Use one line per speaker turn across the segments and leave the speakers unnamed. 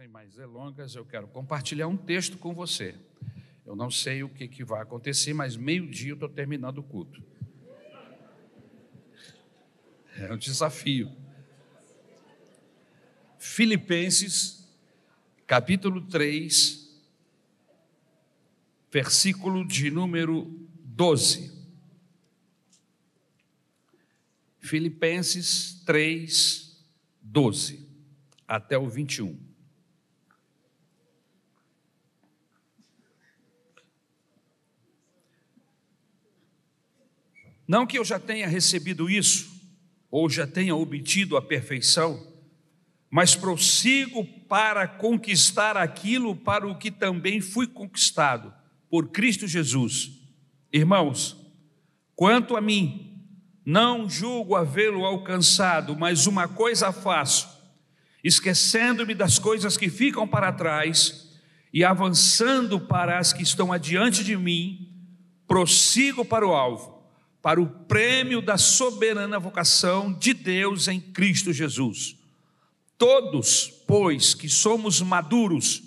sem mais delongas, eu quero compartilhar um texto com você. Eu não sei o que, que vai acontecer, mas meio-dia eu estou terminando o culto. É um desafio. Filipenses, capítulo 3, versículo de número 12. Filipenses 3, 12 até o 21. Não que eu já tenha recebido isso, ou já tenha obtido a perfeição, mas prossigo para conquistar aquilo para o que também fui conquistado por Cristo Jesus. Irmãos, quanto a mim, não julgo havê-lo alcançado, mas uma coisa faço, esquecendo-me das coisas que ficam para trás e avançando para as que estão adiante de mim, prossigo para o alvo para o prêmio da soberana vocação de Deus em Cristo Jesus. Todos, pois, que somos maduros,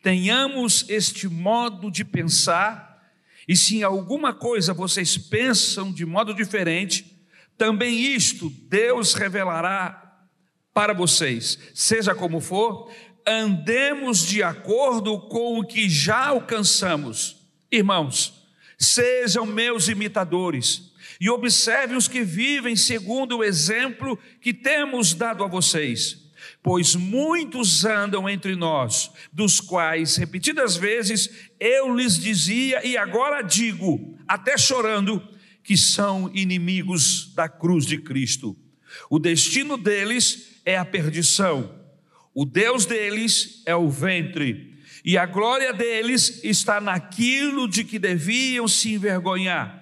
tenhamos este modo de pensar, e se em alguma coisa vocês pensam de modo diferente, também isto Deus revelará para vocês. Seja como for, andemos de acordo com o que já alcançamos. Irmãos, sejam meus imitadores e observe os que vivem segundo o exemplo que temos dado a vocês. Pois muitos andam entre nós, dos quais repetidas vezes eu lhes dizia e agora digo, até chorando, que são inimigos da cruz de Cristo. O destino deles é a perdição, o Deus deles é o ventre, e a glória deles está naquilo de que deviam se envergonhar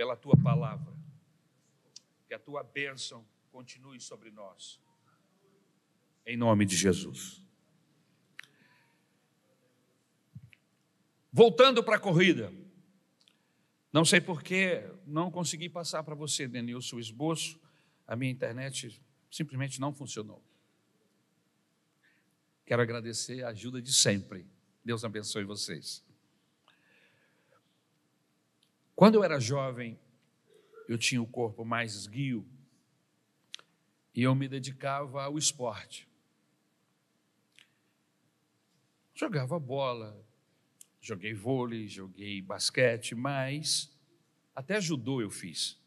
pela tua palavra. Que a tua bênção continue sobre nós. Em nome de Jesus. Voltando para a corrida. Não sei porque não consegui passar para você, Denilson, o esboço. A minha internet simplesmente não funcionou. Quero agradecer a ajuda de sempre. Deus abençoe vocês. Quando eu era jovem, eu tinha o corpo mais esguio e eu me dedicava ao esporte. Jogava bola, joguei vôlei, joguei basquete, mas até judô eu fiz.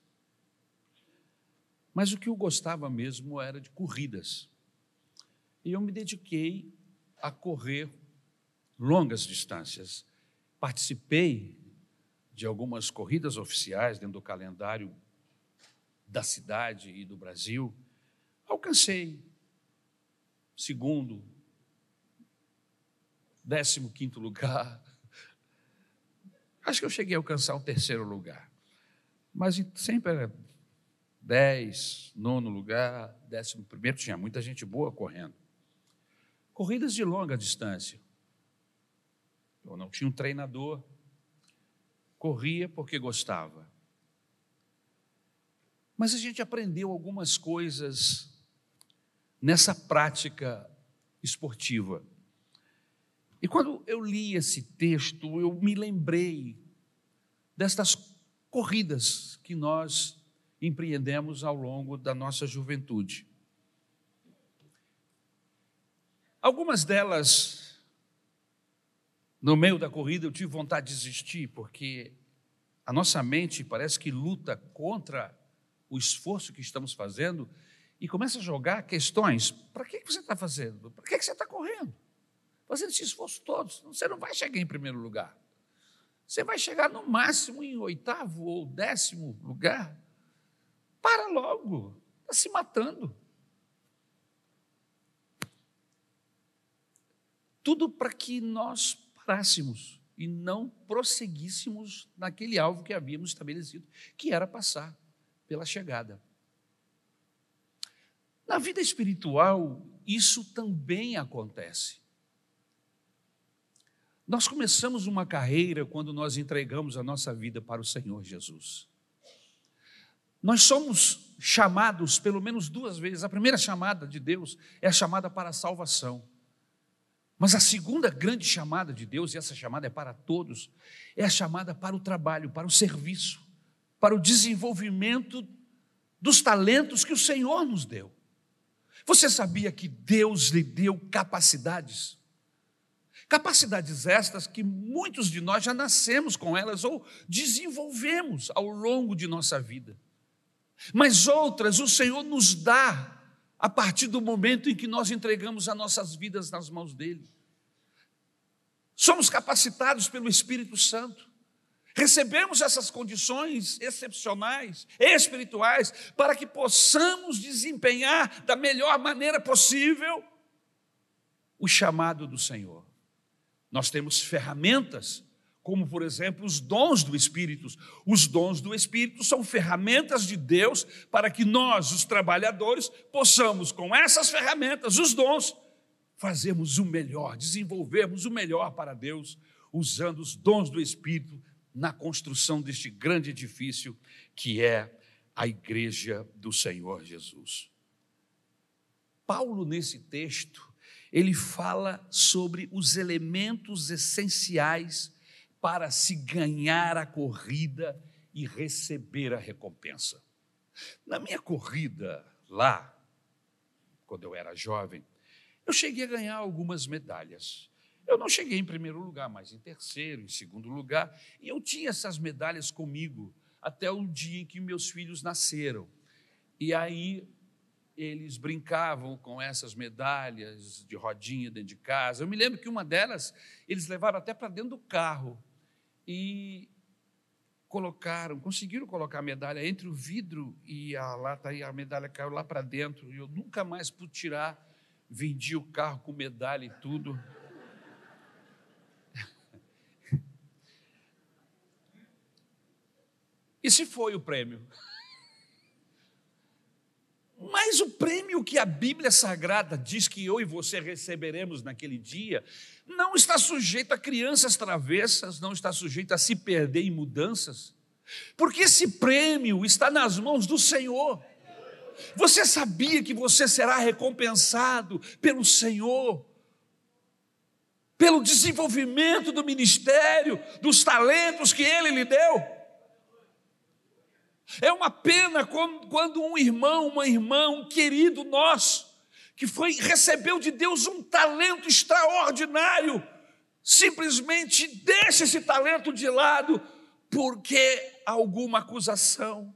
Mas o que eu gostava mesmo era de corridas. E eu me dediquei a correr longas distâncias. Participei de algumas corridas oficiais dentro do calendário da cidade e do Brasil, alcancei segundo, décimo quinto lugar. Acho que eu cheguei a alcançar o terceiro lugar. Mas sempre era dez, nono lugar, décimo primeiro, tinha muita gente boa correndo. Corridas de longa distância. Eu não tinha um treinador, corria porque gostava. Mas a gente aprendeu algumas coisas nessa prática esportiva. E quando eu li esse texto, eu me lembrei destas corridas que nós empreendemos ao longo da nossa juventude. Algumas delas no meio da corrida eu tive vontade de desistir, porque a nossa mente parece que luta contra o esforço que estamos fazendo e começa a jogar questões. Para que você está fazendo? Para que você está correndo? Fazendo esse esforço todo. Você não vai chegar em primeiro lugar. Você vai chegar no máximo em oitavo ou décimo lugar. Para logo. Está se matando. tudo para que nós parássemos e não prosseguíssemos naquele alvo que havíamos estabelecido, que era passar pela chegada. Na vida espiritual, isso também acontece. Nós começamos uma carreira quando nós entregamos a nossa vida para o Senhor Jesus. Nós somos chamados pelo menos duas vezes. A primeira chamada de Deus é a chamada para a salvação. Mas a segunda grande chamada de Deus, e essa chamada é para todos, é a chamada para o trabalho, para o serviço, para o desenvolvimento dos talentos que o Senhor nos deu. Você sabia que Deus lhe deu capacidades? Capacidades estas que muitos de nós já nascemos com elas ou desenvolvemos ao longo de nossa vida. Mas outras o Senhor nos dá a partir do momento em que nós entregamos as nossas vidas nas mãos dele. Somos capacitados pelo Espírito Santo. Recebemos essas condições excepcionais, espirituais, para que possamos desempenhar da melhor maneira possível o chamado do Senhor. Nós temos ferramentas, como por exemplo os dons do Espírito. Os dons do Espírito são ferramentas de Deus para que nós, os trabalhadores, possamos, com essas ferramentas, os dons, fazermos o melhor, desenvolvermos o melhor para Deus, usando os dons do Espírito na construção deste grande edifício que é a igreja do Senhor Jesus. Paulo, nesse texto, ele fala sobre os elementos essenciais para se ganhar a corrida e receber a recompensa. Na minha corrida lá, quando eu era jovem, eu cheguei a ganhar algumas medalhas. Eu não cheguei em primeiro lugar, mas em terceiro, em segundo lugar. E eu tinha essas medalhas comigo até o dia em que meus filhos nasceram. E aí eles brincavam com essas medalhas de rodinha dentro de casa. Eu me lembro que uma delas eles levaram até para dentro do carro e colocaram, conseguiram colocar a medalha entre o vidro e a lata e a medalha caiu lá para dentro. E eu nunca mais pude tirar. Vendi o carro com medalha e tudo. Esse foi o prêmio. Mas o prêmio que a Bíblia Sagrada diz que eu e você receberemos naquele dia não está sujeito a crianças travessas, não está sujeito a se perder em mudanças, porque esse prêmio está nas mãos do Senhor. Você sabia que você será recompensado pelo Senhor, pelo desenvolvimento do ministério, dos talentos que Ele lhe deu? É uma pena quando um irmão, uma irmã, um querido nosso, que foi recebeu de Deus um talento extraordinário, simplesmente deixa esse talento de lado porque alguma acusação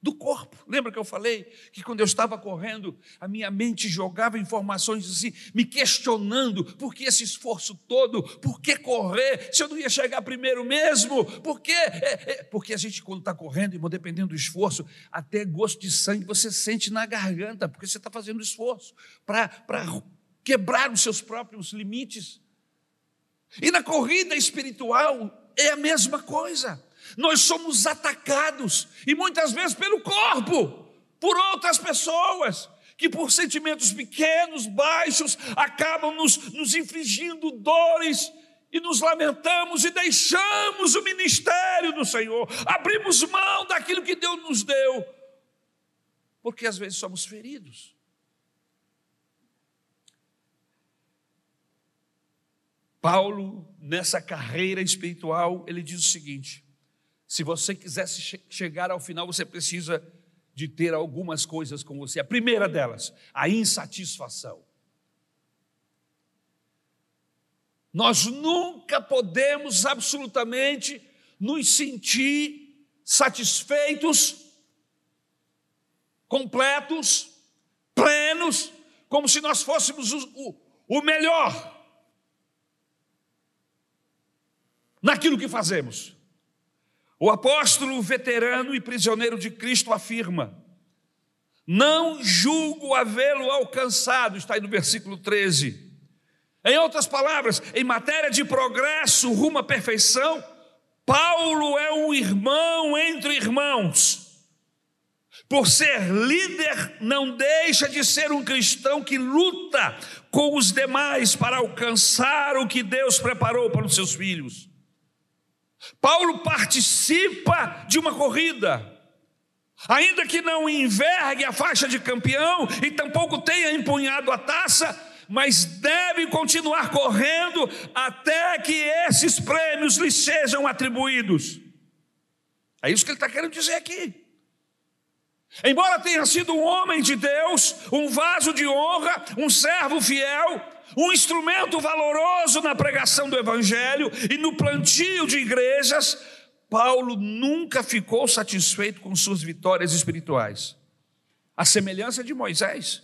do corpo. Lembra que eu falei que quando eu estava correndo, a minha mente jogava informações assim, me questionando por que esse esforço todo, por que correr, se eu não ia chegar primeiro mesmo, por quê? É, é, porque a gente, quando está correndo, irmão, dependendo do esforço, até gosto de sangue você sente na garganta, porque você está fazendo esforço para quebrar os seus próprios limites. E na corrida espiritual é a mesma coisa nós somos atacados, e muitas vezes pelo corpo, por outras pessoas, que por sentimentos pequenos, baixos, acabam nos, nos infligindo dores, e nos lamentamos e deixamos o ministério do Senhor, abrimos mão daquilo que Deus nos deu, porque às vezes somos feridos. Paulo, nessa carreira espiritual, ele diz o seguinte: se você quisesse che chegar ao final, você precisa de ter algumas coisas com você. A primeira delas, a insatisfação. Nós nunca podemos absolutamente nos sentir satisfeitos, completos, plenos, como se nós fôssemos o, o, o melhor naquilo que fazemos. O apóstolo veterano e prisioneiro de Cristo afirma: Não julgo havê-lo alcançado, está aí no versículo 13. Em outras palavras, em matéria de progresso rumo à perfeição, Paulo é um irmão entre irmãos. Por ser líder, não deixa de ser um cristão que luta com os demais para alcançar o que Deus preparou para os seus filhos. Paulo participa de uma corrida, ainda que não envergue a faixa de campeão e tampouco tenha empunhado a taça, mas deve continuar correndo até que esses prêmios lhe sejam atribuídos. É isso que ele está querendo dizer aqui. Embora tenha sido um homem de Deus, um vaso de honra, um servo fiel, um instrumento valoroso na pregação do Evangelho e no plantio de igrejas, Paulo nunca ficou satisfeito com suas vitórias espirituais. A semelhança de Moisés,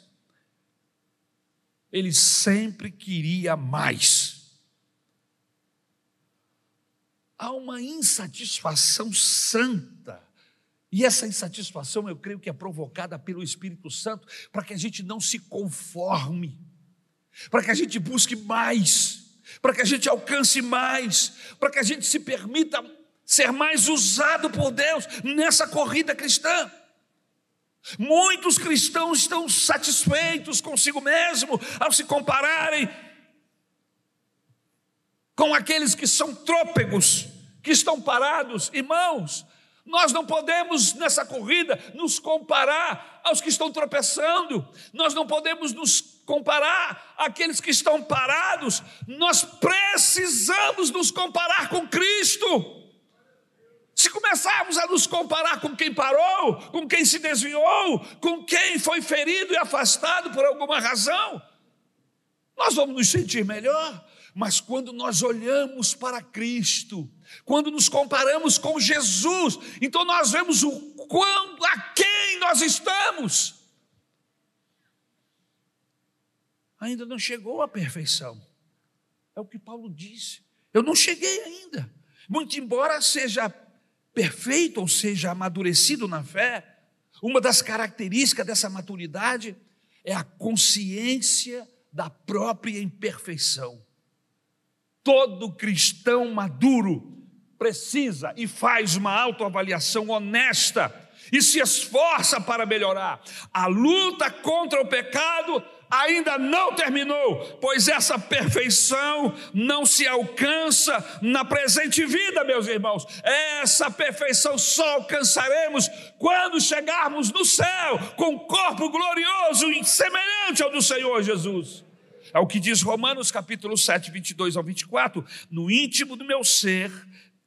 ele sempre queria mais. Há uma insatisfação santa e essa insatisfação, eu creio que é provocada pelo Espírito Santo, para que a gente não se conforme, para que a gente busque mais, para que a gente alcance mais, para que a gente se permita ser mais usado por Deus nessa corrida cristã. Muitos cristãos estão satisfeitos consigo mesmo ao se compararem com aqueles que são trôpegos, que estão parados, irmãos. Nós não podemos nessa corrida nos comparar aos que estão tropeçando, nós não podemos nos comparar àqueles que estão parados, nós precisamos nos comparar com Cristo. Se começarmos a nos comparar com quem parou, com quem se desviou, com quem foi ferido e afastado por alguma razão, nós vamos nos sentir melhor. Mas quando nós olhamos para Cristo, quando nos comparamos com Jesus, então nós vemos o quando a quem nós estamos. Ainda não chegou à perfeição. É o que Paulo disse. Eu não cheguei ainda. Muito embora seja perfeito ou seja amadurecido na fé, uma das características dessa maturidade é a consciência da própria imperfeição. Todo cristão maduro precisa e faz uma autoavaliação honesta e se esforça para melhorar. A luta contra o pecado ainda não terminou, pois essa perfeição não se alcança na presente vida, meus irmãos. Essa perfeição só alcançaremos quando chegarmos no céu com um corpo glorioso e semelhante ao do Senhor Jesus. É o que diz Romanos capítulo 7, 22 ao 24. No íntimo do meu ser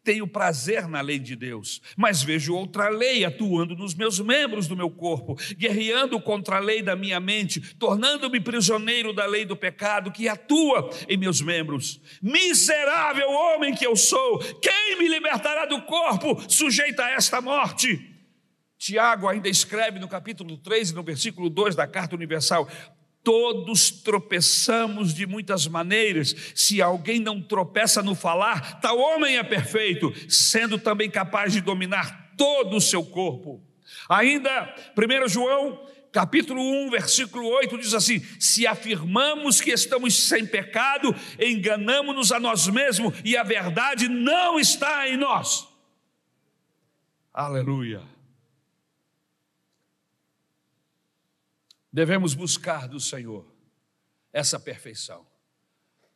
tenho prazer na lei de Deus, mas vejo outra lei atuando nos meus membros do meu corpo, guerreando contra a lei da minha mente, tornando-me prisioneiro da lei do pecado que atua em meus membros. Miserável homem que eu sou, quem me libertará do corpo sujeito a esta morte? Tiago ainda escreve no capítulo 3, no versículo 2 da carta universal: Todos tropeçamos de muitas maneiras. Se alguém não tropeça no falar, tal homem é perfeito, sendo também capaz de dominar todo o seu corpo. Ainda, 1 João, capítulo 1, versículo 8 diz assim: Se afirmamos que estamos sem pecado, enganamos-nos a nós mesmos e a verdade não está em nós. Aleluia. Devemos buscar do Senhor essa perfeição,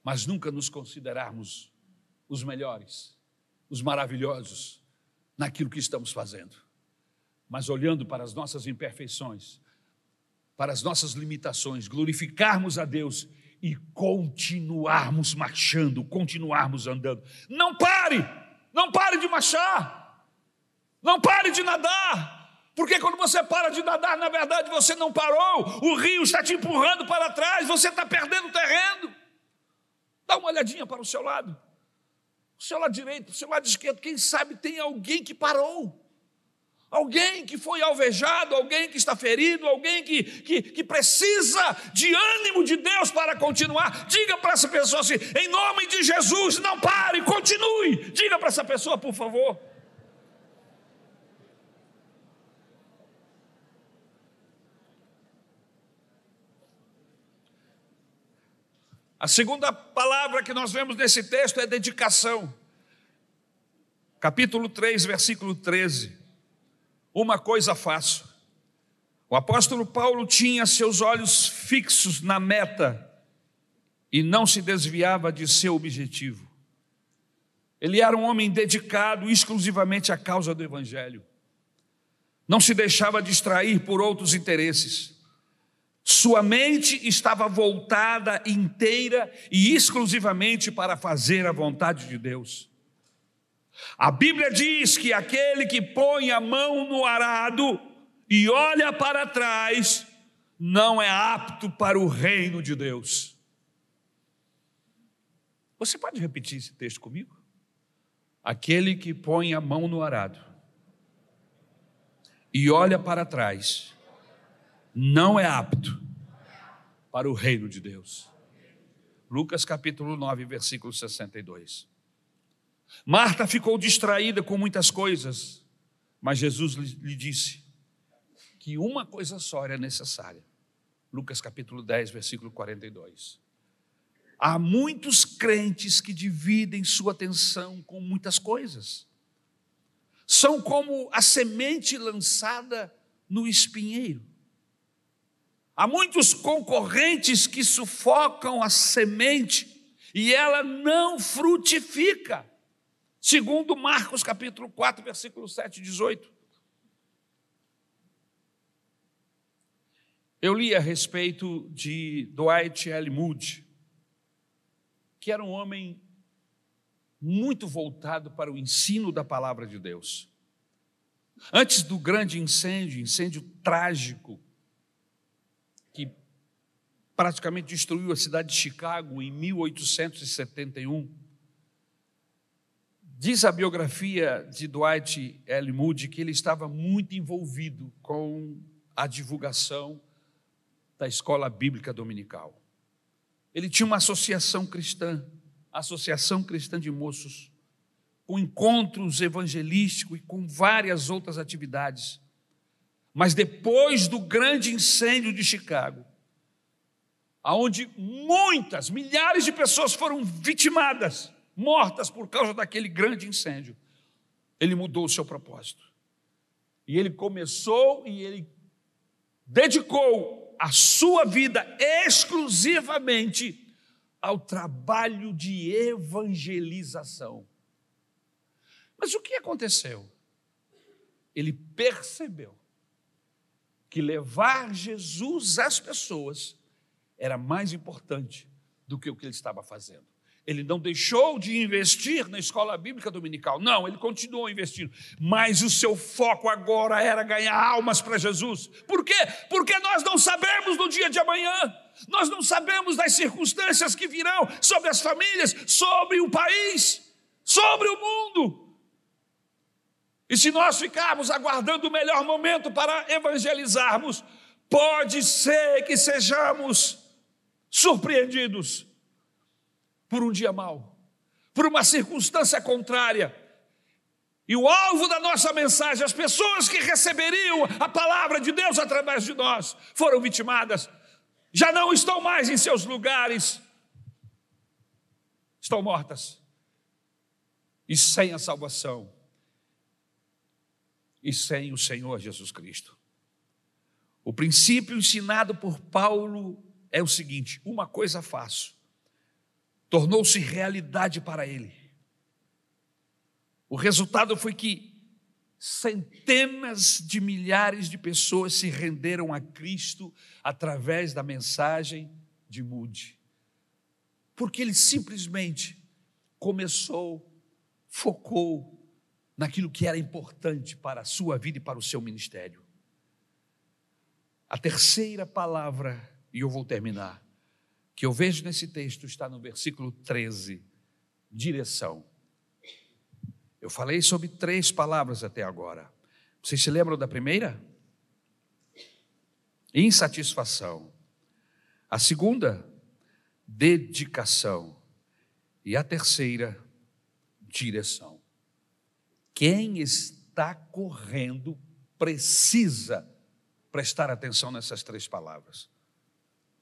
mas nunca nos considerarmos os melhores, os maravilhosos naquilo que estamos fazendo, mas olhando para as nossas imperfeições, para as nossas limitações, glorificarmos a Deus e continuarmos marchando, continuarmos andando. Não pare, não pare de marchar, não pare de nadar, porque quando você para de nadar, na verdade você não parou, o rio está te empurrando para trás, você está perdendo terreno. Dá uma olhadinha para o seu lado, o seu lado direito, o seu lado esquerdo, quem sabe tem alguém que parou. Alguém que foi alvejado, alguém que está ferido, alguém que, que, que precisa de ânimo de Deus para continuar. Diga para essa pessoa assim: em nome de Jesus, não pare, continue. Diga para essa pessoa, por favor. A segunda palavra que nós vemos nesse texto é dedicação. Capítulo 3, versículo 13. Uma coisa faço. O apóstolo Paulo tinha seus olhos fixos na meta e não se desviava de seu objetivo. Ele era um homem dedicado exclusivamente à causa do Evangelho. Não se deixava distrair por outros interesses. Sua mente estava voltada inteira e exclusivamente para fazer a vontade de Deus. A Bíblia diz que aquele que põe a mão no arado e olha para trás não é apto para o reino de Deus. Você pode repetir esse texto comigo? Aquele que põe a mão no arado e olha para trás não é apto para o reino de Deus. Lucas capítulo 9, versículo 62. Marta ficou distraída com muitas coisas, mas Jesus lhe disse que uma coisa só era necessária. Lucas capítulo 10, versículo 42. Há muitos crentes que dividem sua atenção com muitas coisas. São como a semente lançada no espinheiro. Há muitos concorrentes que sufocam a semente e ela não frutifica. Segundo Marcos capítulo 4, versículo 7 e 18. Eu li a respeito de Dwight L. Moody, que era um homem muito voltado para o ensino da palavra de Deus. Antes do grande incêndio, incêndio trágico praticamente destruiu a cidade de Chicago em 1871. Diz a biografia de Dwight L. Moody que ele estava muito envolvido com a divulgação da escola bíblica dominical. Ele tinha uma associação cristã, Associação Cristã de Moços, com encontros evangelísticos e com várias outras atividades. Mas depois do grande incêndio de Chicago, aonde muitas, milhares de pessoas foram vitimadas, mortas por causa daquele grande incêndio. Ele mudou o seu propósito. E ele começou e ele dedicou a sua vida exclusivamente ao trabalho de evangelização. Mas o que aconteceu? Ele percebeu que levar Jesus às pessoas era mais importante do que o que ele estava fazendo. Ele não deixou de investir na escola bíblica dominical, não, ele continuou investindo, mas o seu foco agora era ganhar almas para Jesus. Por quê? Porque nós não sabemos no dia de amanhã, nós não sabemos das circunstâncias que virão sobre as famílias, sobre o país, sobre o mundo. E se nós ficarmos aguardando o melhor momento para evangelizarmos, pode ser que sejamos surpreendidos por um dia mau, por uma circunstância contrária. E o alvo da nossa mensagem, as pessoas que receberiam a palavra de Deus através de nós, foram vitimadas, já não estão mais em seus lugares, estão mortas e sem a salvação e sem o Senhor Jesus Cristo. O princípio ensinado por Paulo é o seguinte: uma coisa faço, tornou-se realidade para ele. O resultado foi que centenas de milhares de pessoas se renderam a Cristo através da mensagem de Mude, porque ele simplesmente começou, focou naquilo que era importante para a sua vida e para o seu ministério. A terceira palavra e eu vou terminar, que eu vejo nesse texto está no versículo 13, direção. Eu falei sobre três palavras até agora. Vocês se lembram da primeira? Insatisfação. A segunda, dedicação. E a terceira, direção. Quem está correndo precisa prestar atenção nessas três palavras.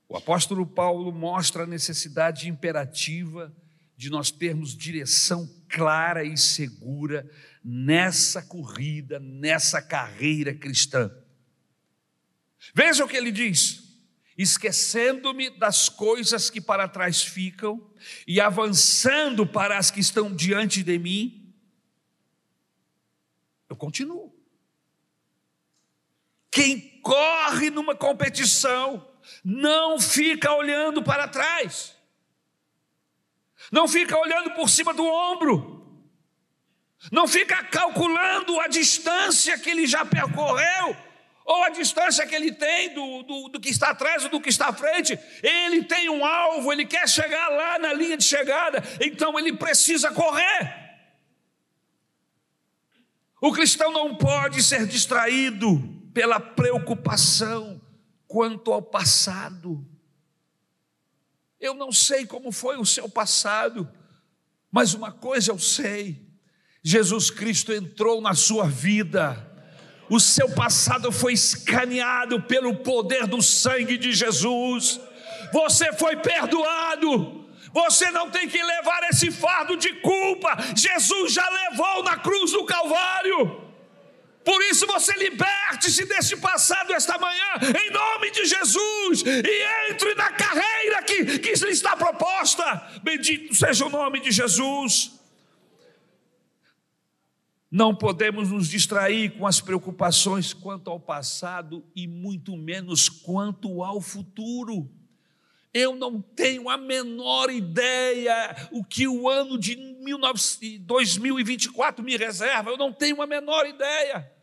O apóstolo Paulo mostra a necessidade imperativa de nós termos direção clara e segura nessa corrida, nessa carreira cristã. Veja o que ele diz: esquecendo-me das coisas que para trás ficam e avançando para as que estão diante de mim, eu continuo. Quem corre numa competição não fica olhando para trás, não fica olhando por cima do ombro, não fica calculando a distância que ele já percorreu, ou a distância que ele tem do, do, do, que está atrás ou do que está à frente. Ele tem um alvo, ele quer chegar lá na linha de chegada, então ele precisa correr. O cristão não pode ser distraído pela preocupação quanto ao passado. Eu não sei como foi o seu passado, mas uma coisa eu sei: Jesus Cristo entrou na sua vida, o seu passado foi escaneado pelo poder do sangue de Jesus, você foi perdoado, você não tem que levar esse fardo de culpa, Jesus já levou na cruz do Calvário. Por isso você liberte-se desse passado esta manhã, em nome de Jesus, e entre na carreira que, que está proposta. Bendito seja o nome de Jesus. Não podemos nos distrair com as preocupações quanto ao passado e muito menos quanto ao futuro. Eu não tenho a menor ideia o que o ano de 2024 me reserva, eu não tenho a menor ideia.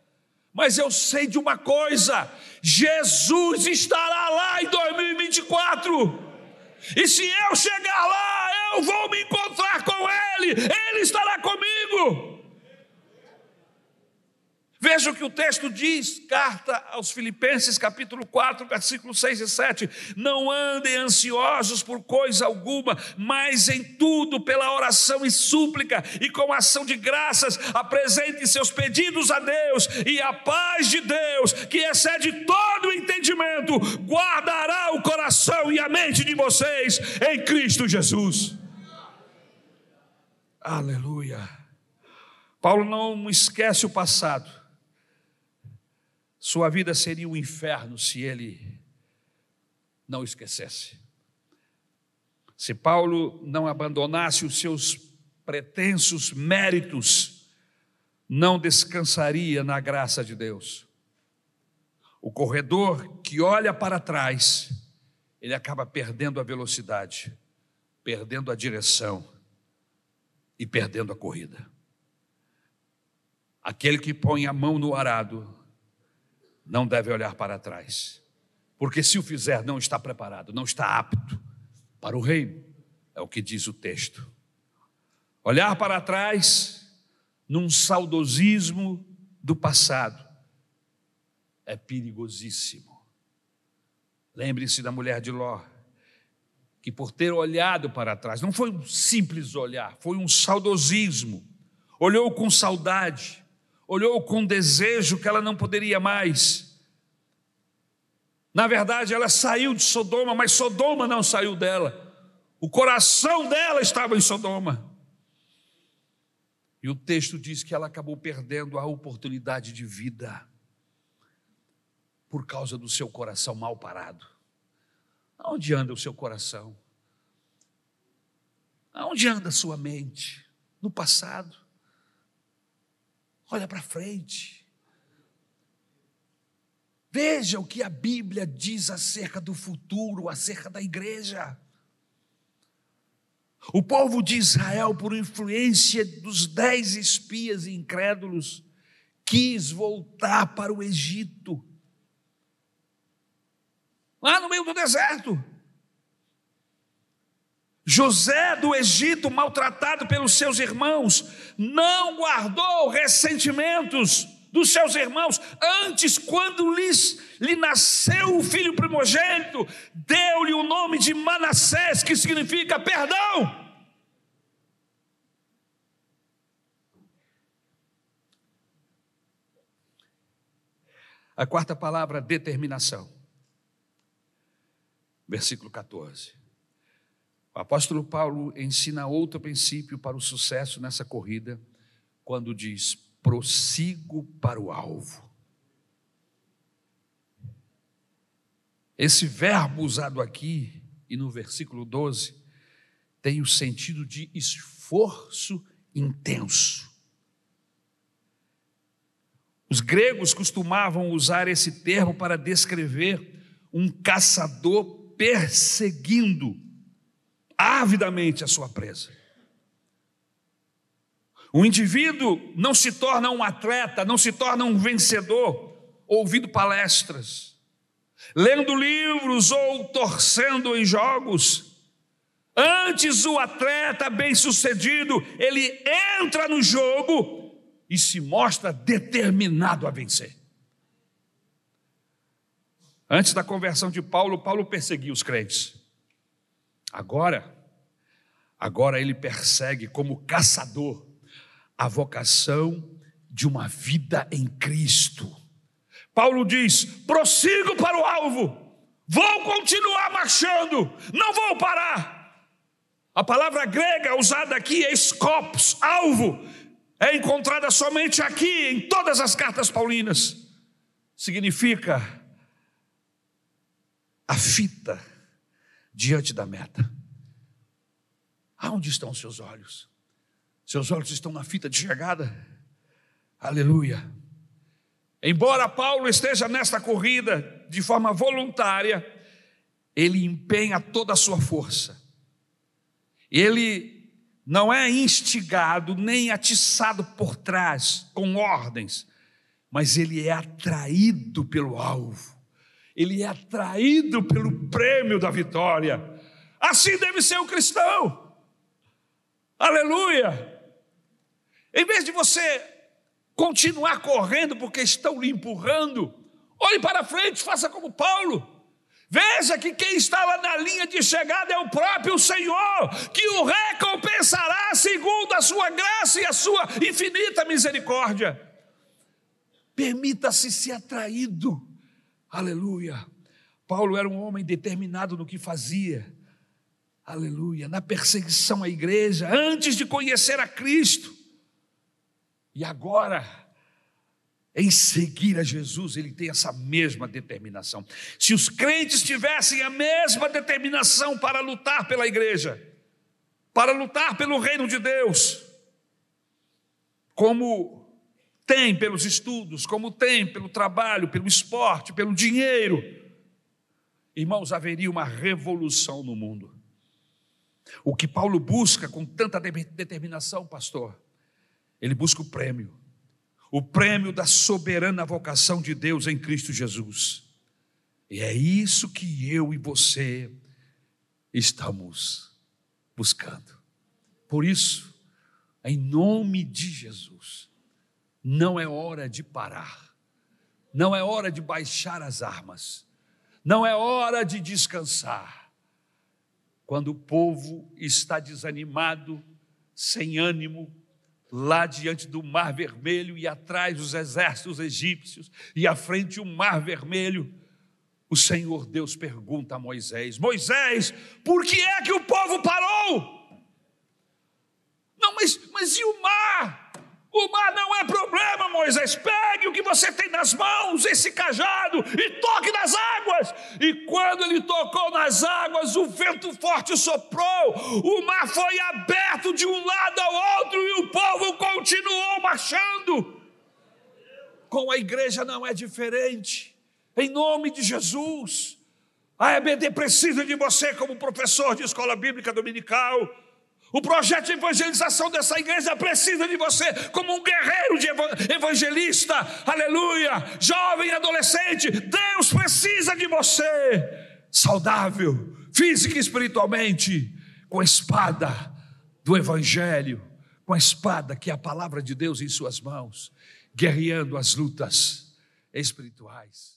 Mas eu sei de uma coisa: Jesus estará lá em 2024. E se eu chegar lá, eu vou me encontrar com Ele, Ele estará comigo. Veja o que o texto diz, carta aos Filipenses, capítulo 4, versículos 6 e 7. Não andem ansiosos por coisa alguma, mas em tudo, pela oração e súplica, e com ação de graças, apresentem seus pedidos a Deus, e a paz de Deus, que excede todo o entendimento, guardará o coração e a mente de vocês em Cristo Jesus. Aleluia. Paulo não esquece o passado sua vida seria um inferno se ele não esquecesse. Se Paulo não abandonasse os seus pretensos méritos, não descansaria na graça de Deus. O corredor que olha para trás, ele acaba perdendo a velocidade, perdendo a direção e perdendo a corrida. Aquele que põe a mão no arado não deve olhar para trás, porque se o fizer, não está preparado, não está apto para o reino, é o que diz o texto. Olhar para trás num saudosismo do passado é perigosíssimo. Lembre-se da mulher de Ló, que por ter olhado para trás, não foi um simples olhar, foi um saudosismo. Olhou com saudade, olhou com desejo que ela não poderia mais. Na verdade, ela saiu de Sodoma, mas Sodoma não saiu dela. O coração dela estava em Sodoma. E o texto diz que ela acabou perdendo a oportunidade de vida por causa do seu coração mal parado. Aonde anda o seu coração? Aonde anda a sua mente? No passado? Olha para frente. Veja o que a Bíblia diz acerca do futuro, acerca da igreja. O povo de Israel, por influência dos dez espias incrédulos, quis voltar para o Egito, lá no meio do deserto. José do Egito, maltratado pelos seus irmãos, não guardou ressentimentos dos seus irmãos. Antes, quando lhes, lhe nasceu o filho primogênito, deu-lhe o nome de Manassés, que significa perdão. A quarta palavra, determinação. versículo 14. O apóstolo Paulo ensina outro princípio para o sucesso nessa corrida, quando diz: prossigo para o alvo. Esse verbo usado aqui e no versículo 12 tem o sentido de esforço intenso. Os gregos costumavam usar esse termo para descrever um caçador perseguindo avidamente a sua presa. O indivíduo não se torna um atleta, não se torna um vencedor ouvindo palestras, lendo livros ou torcendo em jogos. Antes, o atleta bem-sucedido, ele entra no jogo e se mostra determinado a vencer. Antes da conversão de Paulo, Paulo perseguia os crentes. Agora, agora ele persegue como caçador a vocação de uma vida em Cristo. Paulo diz: prossigo para o alvo, vou continuar marchando, não vou parar. A palavra grega usada aqui é scopus, alvo, é encontrada somente aqui em todas as cartas paulinas. Significa a fita diante da meta. Aonde estão os seus olhos? Seus olhos estão na fita de chegada? Aleluia. Embora Paulo esteja nesta corrida de forma voluntária, ele empenha toda a sua força. Ele não é instigado nem atiçado por trás com ordens, mas ele é atraído pelo alvo ele é atraído pelo prêmio da vitória. Assim deve ser o cristão. Aleluia! Em vez de você continuar correndo porque estão lhe empurrando, olhe para frente, faça como Paulo. Veja que quem está lá na linha de chegada é o próprio Senhor, que o recompensará segundo a sua graça e a sua infinita misericórdia. Permita-se ser atraído Aleluia. Paulo era um homem determinado no que fazia. Aleluia. Na perseguição à igreja, antes de conhecer a Cristo. E agora, em seguir a Jesus, ele tem essa mesma determinação. Se os crentes tivessem a mesma determinação para lutar pela igreja, para lutar pelo reino de Deus, como tem pelos estudos, como tem pelo trabalho, pelo esporte, pelo dinheiro. Irmãos, haveria uma revolução no mundo. O que Paulo busca com tanta determinação, pastor, ele busca o prêmio, o prêmio da soberana vocação de Deus em Cristo Jesus. E é isso que eu e você estamos buscando. Por isso, em nome de Jesus, não é hora de parar, não é hora de baixar as armas, não é hora de descansar. Quando o povo está desanimado, sem ânimo, lá diante do Mar Vermelho e atrás os exércitos egípcios e à frente o Mar Vermelho, o Senhor Deus pergunta a Moisés: Moisés, por que é que o povo parou? Não, mas, mas e o mar? O mar não é problema, Moisés. Pegue o que você tem nas mãos, esse cajado, e toque nas águas. E quando ele tocou nas águas, o vento forte soprou, o mar foi aberto de um lado ao outro e o povo continuou marchando. Com a igreja não é diferente. Em nome de Jesus. A EBD precisa de você como professor de escola bíblica dominical o projeto de evangelização dessa igreja precisa de você como um guerreiro de evangelista, aleluia, jovem, adolescente. Deus precisa de você, saudável, física e espiritualmente, com a espada do evangelho, com a espada que é a palavra de Deus em suas mãos, guerreando as lutas espirituais.